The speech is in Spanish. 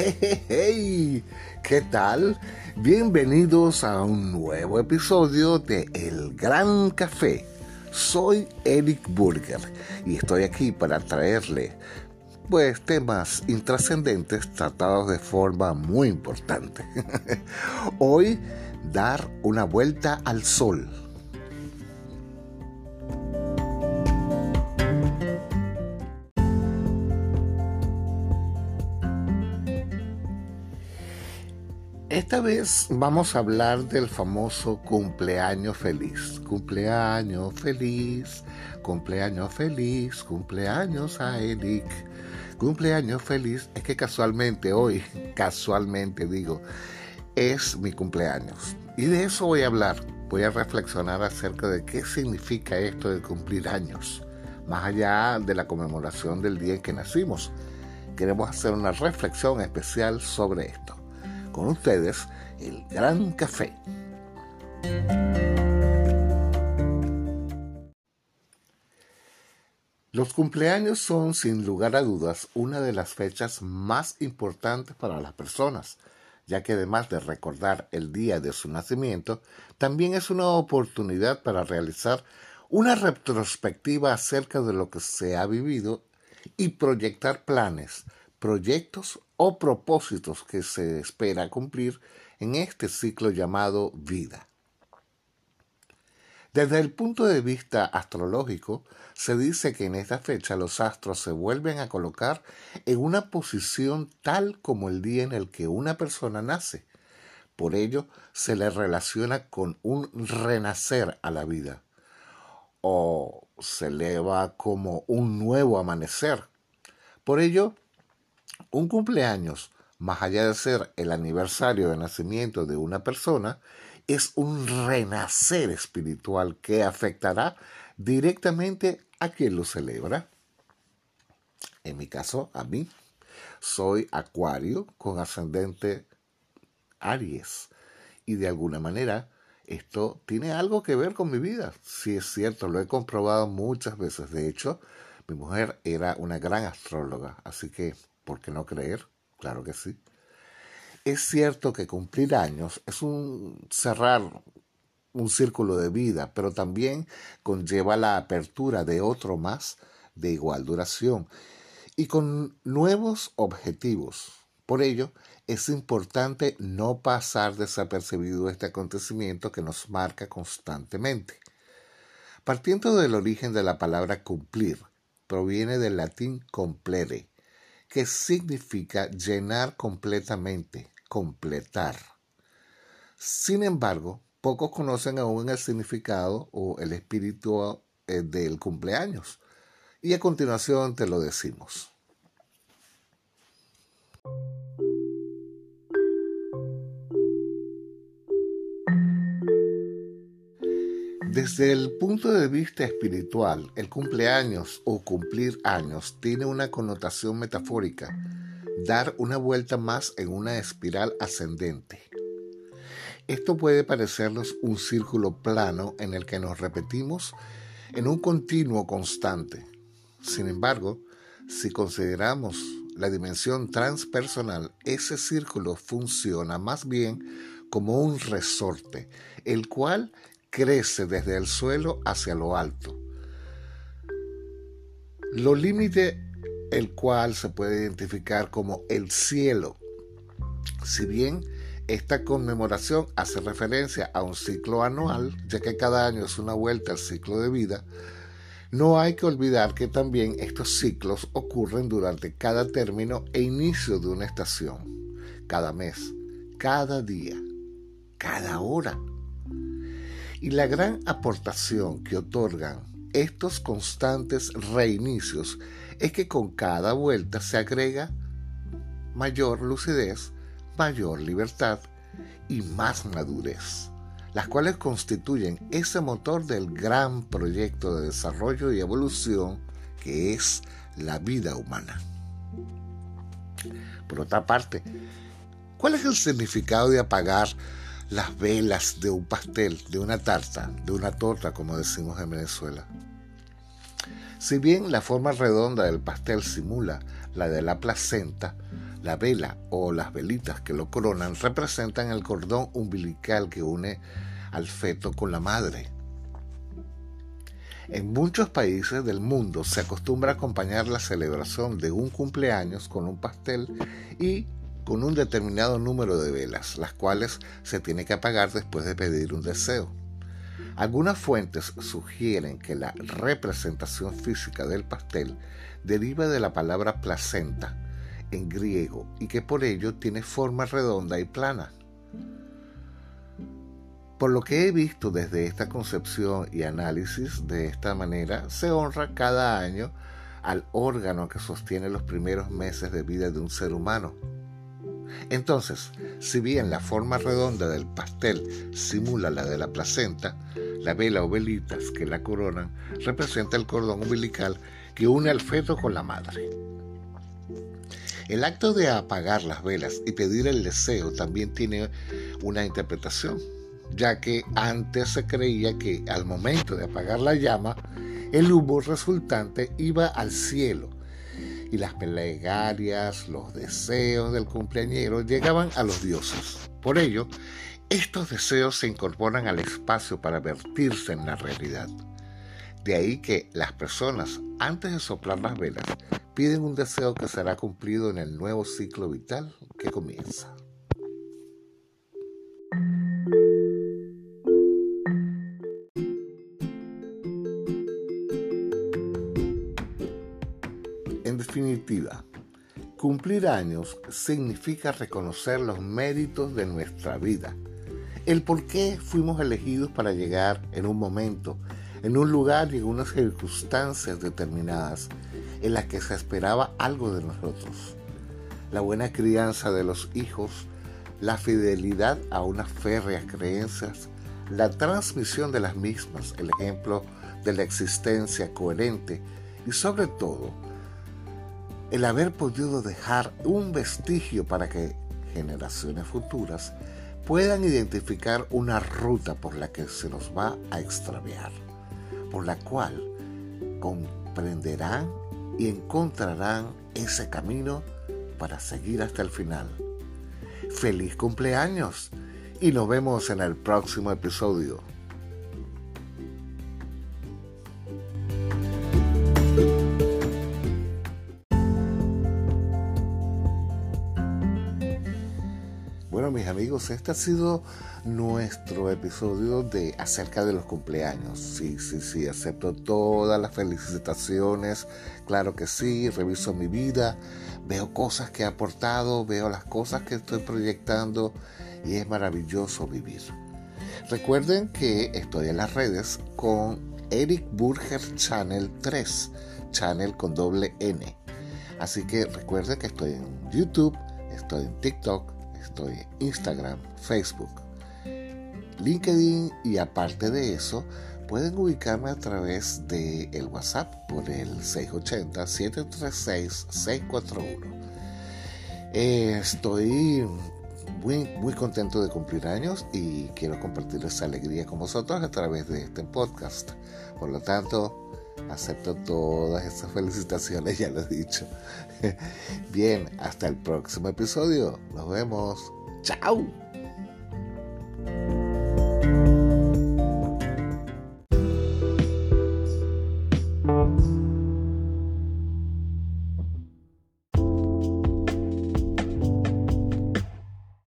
Hey, hey, ¿Qué tal? Bienvenidos a un nuevo episodio de El Gran Café. Soy Eric Burger y estoy aquí para traerle pues temas intrascendentes tratados de forma muy importante. Hoy dar una vuelta al sol Esta vez vamos a hablar del famoso cumpleaños feliz. Cumpleaños feliz, cumpleaños feliz, cumpleaños a Eric. Cumpleaños feliz. Es que casualmente hoy, casualmente digo, es mi cumpleaños. Y de eso voy a hablar. Voy a reflexionar acerca de qué significa esto de cumplir años. Más allá de la conmemoración del día en que nacimos. Queremos hacer una reflexión especial sobre esto con ustedes el Gran Café. Los cumpleaños son, sin lugar a dudas, una de las fechas más importantes para las personas, ya que además de recordar el día de su nacimiento, también es una oportunidad para realizar una retrospectiva acerca de lo que se ha vivido y proyectar planes, proyectos o propósitos que se espera cumplir en este ciclo llamado vida. Desde el punto de vista astrológico, se dice que en esta fecha los astros se vuelven a colocar en una posición tal como el día en el que una persona nace. Por ello, se le relaciona con un renacer a la vida, o se eleva como un nuevo amanecer. Por ello, un cumpleaños, más allá de ser el aniversario de nacimiento de una persona, es un renacer espiritual que afectará directamente a quien lo celebra. En mi caso, a mí. Soy Acuario con ascendente Aries. Y de alguna manera, esto tiene algo que ver con mi vida. Sí es cierto, lo he comprobado muchas veces. De hecho, mi mujer era una gran astróloga, así que ¿Por qué no creer? Claro que sí. Es cierto que cumplir años es un cerrar un círculo de vida, pero también conlleva la apertura de otro más de igual duración y con nuevos objetivos. Por ello, es importante no pasar desapercibido este acontecimiento que nos marca constantemente. Partiendo del origen de la palabra cumplir, proviene del latín complere, que significa llenar completamente, completar. Sin embargo, pocos conocen aún el significado o el espíritu eh, del cumpleaños. Y a continuación te lo decimos. Desde el punto de vista espiritual, el cumpleaños o cumplir años tiene una connotación metafórica, dar una vuelta más en una espiral ascendente. Esto puede parecernos un círculo plano en el que nos repetimos en un continuo constante. Sin embargo, si consideramos la dimensión transpersonal, ese círculo funciona más bien como un resorte, el cual crece desde el suelo hacia lo alto. Lo límite el cual se puede identificar como el cielo. Si bien esta conmemoración hace referencia a un ciclo anual, ya que cada año es una vuelta al ciclo de vida, no hay que olvidar que también estos ciclos ocurren durante cada término e inicio de una estación, cada mes, cada día, cada hora y la gran aportación que otorgan estos constantes reinicios es que con cada vuelta se agrega mayor lucidez, mayor libertad y más madurez, las cuales constituyen ese motor del gran proyecto de desarrollo y evolución que es la vida humana. Por otra parte, ¿cuál es el significado de apagar las velas de un pastel, de una tarta, de una torta, como decimos en Venezuela. Si bien la forma redonda del pastel simula la de la placenta, La vela o las velitas que lo coronan representan el cordón umbilical que une al feto con la madre. En muchos países del mundo se acostumbra acompañar la celebración de un cumpleaños con un pastel y con un determinado número de velas, las cuales se tiene que apagar después de pedir un deseo. Algunas fuentes sugieren que la representación física del pastel deriva de la palabra placenta en griego y que por ello tiene forma redonda y plana. Por lo que he visto desde esta concepción y análisis, de esta manera se honra cada año al órgano que sostiene los primeros meses de vida de un ser humano. Entonces, si bien la forma redonda del pastel simula la de la placenta, la vela o velitas que la coronan representa el cordón umbilical que une al feto con la madre. El acto de apagar las velas y pedir el deseo también tiene una interpretación, ya que antes se creía que al momento de apagar la llama, el humo resultante iba al cielo y las plegarias, los deseos del cumpleañero llegaban a los dioses. Por ello, estos deseos se incorporan al espacio para vertirse en la realidad. De ahí que las personas, antes de soplar las velas, piden un deseo que será cumplido en el nuevo ciclo vital que comienza. Cumplir años significa reconocer los méritos de nuestra vida, el por qué fuimos elegidos para llegar en un momento, en un lugar y en unas circunstancias determinadas en las que se esperaba algo de nosotros. La buena crianza de los hijos, la fidelidad a unas férreas creencias, la transmisión de las mismas, el ejemplo de la existencia coherente y sobre todo el haber podido dejar un vestigio para que generaciones futuras puedan identificar una ruta por la que se nos va a extraviar, por la cual comprenderán y encontrarán ese camino para seguir hasta el final. ¡Feliz cumpleaños! Y nos vemos en el próximo episodio. Amigos, este ha sido nuestro episodio de acerca de los cumpleaños. Sí, sí, sí, acepto todas las felicitaciones, claro que sí, reviso mi vida, veo cosas que he aportado, veo las cosas que estoy proyectando y es maravilloso vivir. Recuerden que estoy en las redes con Eric Burger Channel 3, channel con doble N. Así que recuerden que estoy en YouTube, estoy en TikTok, Estoy en Instagram, Facebook, LinkedIn y aparte de eso, pueden ubicarme a través de el WhatsApp por el 680-736-641. estoy muy, muy contento de cumplir años y quiero compartir esa alegría con vosotros a través de este podcast. Por lo tanto, acepto todas esas felicitaciones, ya lo he dicho. Bien, hasta el próximo episodio. Nos vemos. Chao.